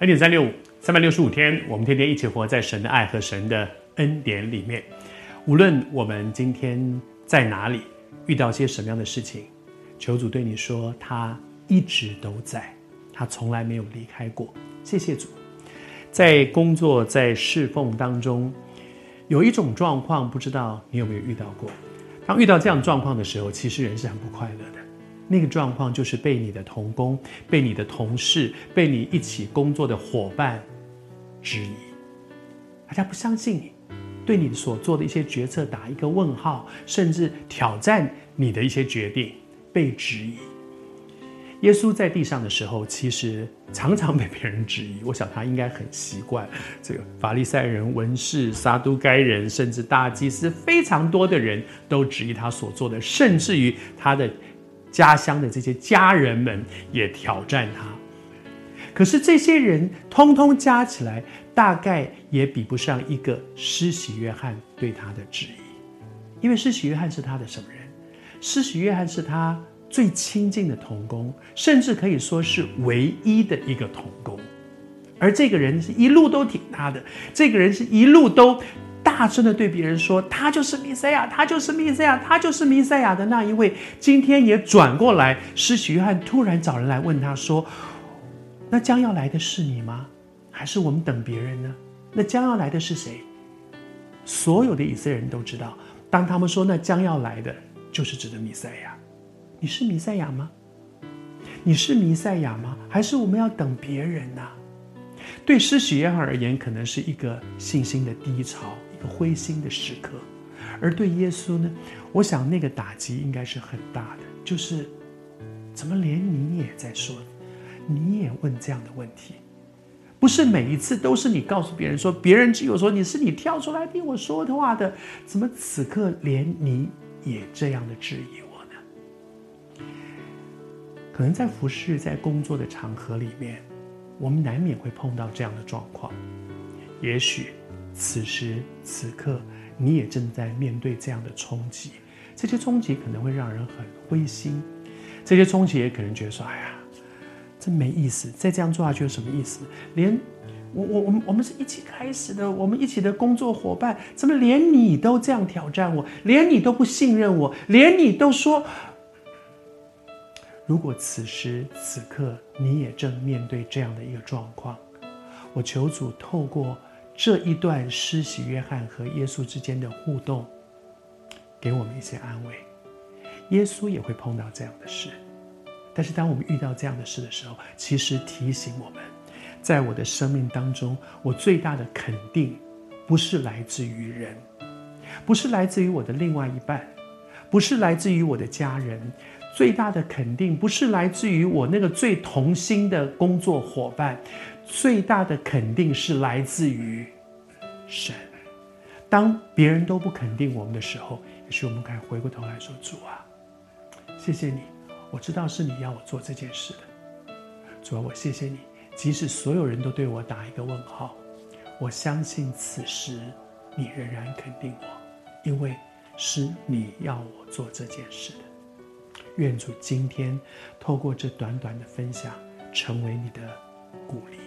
恩典三六五，三百六十五天，我们天天一起活在神的爱和神的恩典里面。无论我们今天在哪里遇到些什么样的事情，求主对你说，他一直都在，他从来没有离开过。谢谢主。在工作在侍奉当中，有一种状况，不知道你有没有遇到过？当遇到这样状况的时候，其实人是很不快乐的。那个状况就是被你的同工、被你的同事、被你一起工作的伙伴质疑，大家不相信你，对你所做的一些决策打一个问号，甚至挑战你的一些决定，被质疑。耶稣在地上的时候，其实常常被别人质疑。我想他应该很习惯这个法利赛人、文士、撒都该人，甚至大祭司，非常多的人都质疑他所做的，甚至于他的家乡的这些家人们也挑战他。可是这些人通通加起来，大概也比不上一个施洗约翰对他的质疑，因为施洗约翰是他的什么人？施洗约翰是他。最亲近的童工，甚至可以说是唯一的一个童工，而这个人是一路都挺他的，这个人是一路都大声的对别人说，他就是弥赛亚，他就是弥赛亚，他就是弥赛亚的那一位。今天也转过来，施洗约翰突然找人来问他说：“那将要来的是你吗？还是我们等别人呢？那将要来的是谁？”所有的以色列人都知道，当他们说那将要来的就是指的弥赛亚。你是弥赛亚吗？你是弥赛亚吗？还是我们要等别人呢？对施洗约翰而言，可能是一个信心的低潮，一个灰心的时刻；而对耶稣呢，我想那个打击应该是很大的。就是，怎么连你也在说，你也问这样的问题？不是每一次都是你告诉别人说，别人只有说你是你跳出来听我说的话的，怎么此刻连你也这样的质疑我呢？可能在服侍、在工作的场合里面，我们难免会碰到这样的状况。也许此时此刻，你也正在面对这样的冲击。这些冲击可能会让人很灰心，这些冲击也可能觉得说：“哎呀，真没意思，再这样做下去有什么意思？连我、我、我们、我们是一起开始的，我们一起的工作伙伴，怎么连你都这样挑战我，连你都不信任我，连你都说。”如果此时此刻你也正面对这样的一个状况，我求主透过这一段施洗约翰和耶稣之间的互动，给我们一些安慰。耶稣也会碰到这样的事，但是当我们遇到这样的事的时候，其实提醒我们，在我的生命当中，我最大的肯定，不是来自于人，不是来自于我的另外一半，不是来自于我的家人。最大的肯定不是来自于我那个最同心的工作伙伴，最大的肯定是来自于神。当别人都不肯定我们的时候，也许我们可以回过头来说：“主啊，谢谢你，我知道是你要我做这件事的。主啊，我谢谢你，即使所有人都对我打一个问号，我相信此时你仍然肯定我，因为是你要我做这件事的。”愿主今天透过这短短的分享，成为你的鼓励。